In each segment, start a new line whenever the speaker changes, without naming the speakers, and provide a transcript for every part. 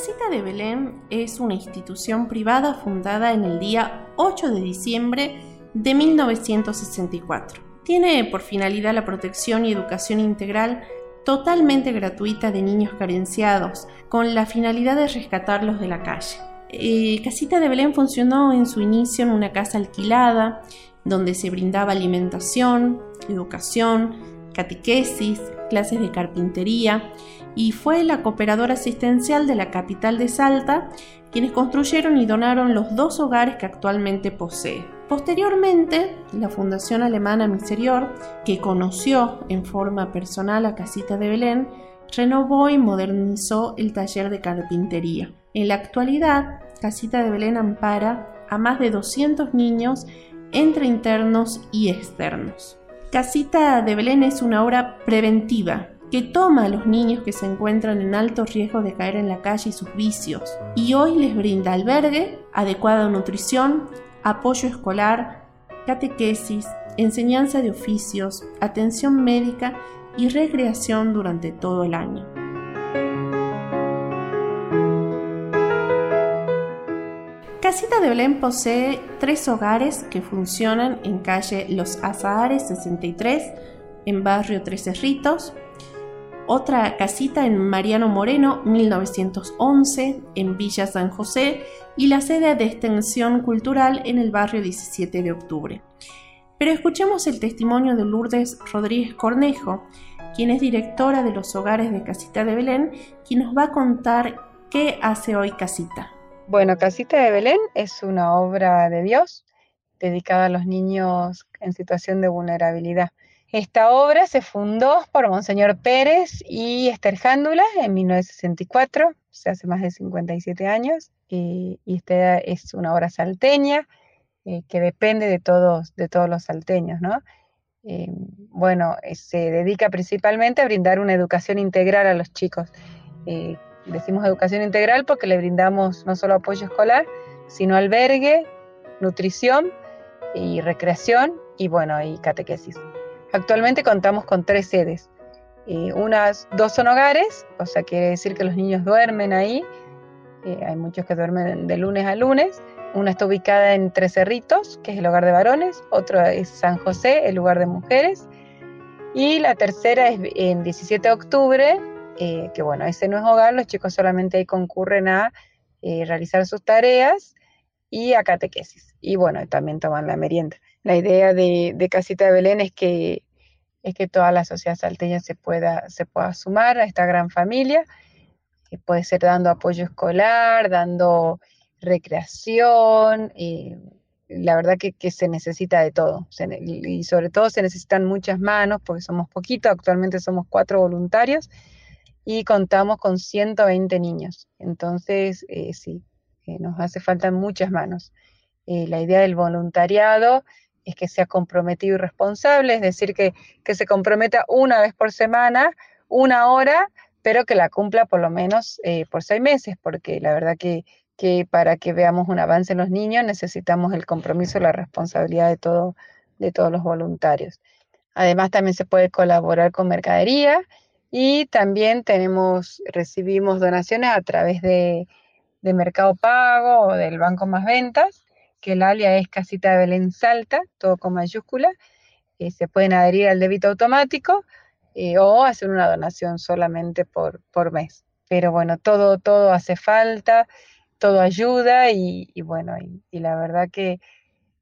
Casita de Belén es una institución privada fundada en el día 8 de diciembre de 1964. Tiene por finalidad la protección y educación integral totalmente gratuita de niños carenciados, con la finalidad de rescatarlos de la calle. Eh, Casita de Belén funcionó en su inicio en una casa alquilada, donde se brindaba alimentación, educación, catequesis, clases de carpintería y fue la cooperadora asistencial de la capital de Salta quienes construyeron y donaron los dos hogares que actualmente posee. Posteriormente, la Fundación Alemana Miserior, que conoció en forma personal a Casita de Belén, renovó y modernizó el taller de carpintería. En la actualidad, Casita de Belén ampara a más de 200 niños entre internos y externos. Casita de Belén es una obra preventiva que toma a los niños que se encuentran en alto riesgo de caer en la calle y sus vicios y hoy les brinda albergue, adecuada nutrición, apoyo escolar, catequesis, enseñanza de oficios, atención médica y recreación durante todo el año. Casita de Belén posee tres hogares que funcionan en calle Los Azahares 63, en barrio Tres Cerritos, otra casita en Mariano Moreno 1911, en Villa San José, y la sede de extensión cultural en el barrio 17 de octubre. Pero escuchemos el testimonio de Lourdes Rodríguez Cornejo, quien es directora de los hogares de Casita de Belén, quien nos va a contar qué hace hoy Casita.
Bueno, Casita de Belén es una obra de Dios dedicada a los niños en situación de vulnerabilidad. Esta obra se fundó por Monseñor Pérez y Esther Jándula en 1964, o hace más de 57 años, y, esta es una obra salteña eh, que depende de todos, de todos los salteños, ¿no? Eh, bueno, eh, se dedica principalmente a brindar una educación integral a los chicos decimos educación integral porque le brindamos no solo apoyo escolar, sino albergue, nutrición y recreación y bueno, y catequesis. Actualmente contamos con tres sedes. Eh, unas dos son hogares, o sea, quiere decir que los niños duermen ahí. Eh, hay muchos que duermen de lunes a lunes. Una está ubicada en Tres Cerritos, que es el hogar de varones. Otro es San José, el lugar de mujeres. Y la tercera es en 17 de octubre, eh, que bueno, ese no es hogar, los chicos solamente ahí concurren a eh, realizar sus tareas y a catequesis. Y bueno, también toman la merienda. La idea de, Casita de Belén es que, es que toda la sociedad salteña se pueda, se pueda sumar a esta gran familia, que puede ser dando apoyo escolar, dando recreación, y la verdad que, que, se necesita de todo, y sobre todo se necesitan muchas manos, porque somos poquitos, actualmente somos cuatro voluntarios, y contamos con 120 niños. Entonces, eh, sí, eh, nos hace falta muchas manos. Eh, la idea del voluntariado es que sea comprometido y responsable, es decir, que, se comprometa una vez por semana, una hora, pero que la cumpla por lo menos por seis meses, porque la verdad que, que, para que veamos un avance en los niños necesitamos el compromiso y la responsabilidad de, todo, de todos los voluntarios. Además, también se puede colaborar con mercadería y también tenemos, recibimos donaciones a través de, Mercado Pago o del Banco Más Ventas, que el alia es Casita de Belén Salta, todo con mayúscula. Eh, se pueden adherir al débito automático eh, o hacer una donación solamente por, por mes. Pero bueno, todo, todo hace falta, todo ayuda y, bueno, y la verdad que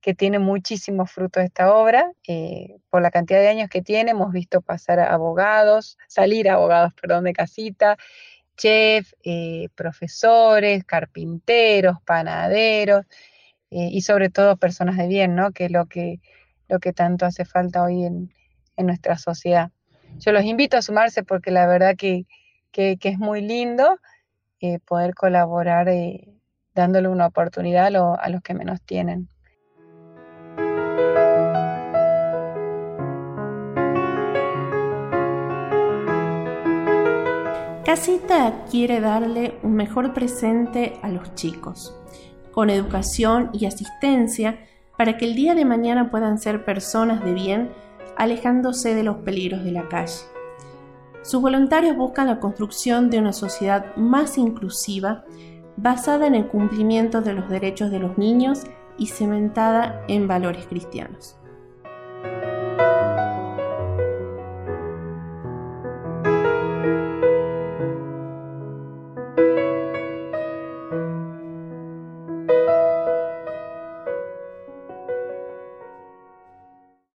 que tiene muchísimos frutos esta obra. Eh, por la cantidad de años que tiene, hemos visto pasar a abogados, salir abogados, perdón, de casita, chef, eh, profesores, carpinteros, panaderos eh, y sobre todo personas de bien, ¿no? Que es lo que, lo que tanto hace falta hoy en, nuestra sociedad. Yo los invito a sumarse porque la verdad que, es muy lindo poder colaborar dándole una oportunidad a los que menos tienen.
Casita quiere darle un mejor presente a los chicos, con educación y asistencia para que el día de mañana puedan ser personas de bien alejándose de los peligros de la calle. Sus voluntarios buscan la construcción de una sociedad más inclusiva, basada en el cumplimiento de los derechos de los niños y cementada en valores cristianos.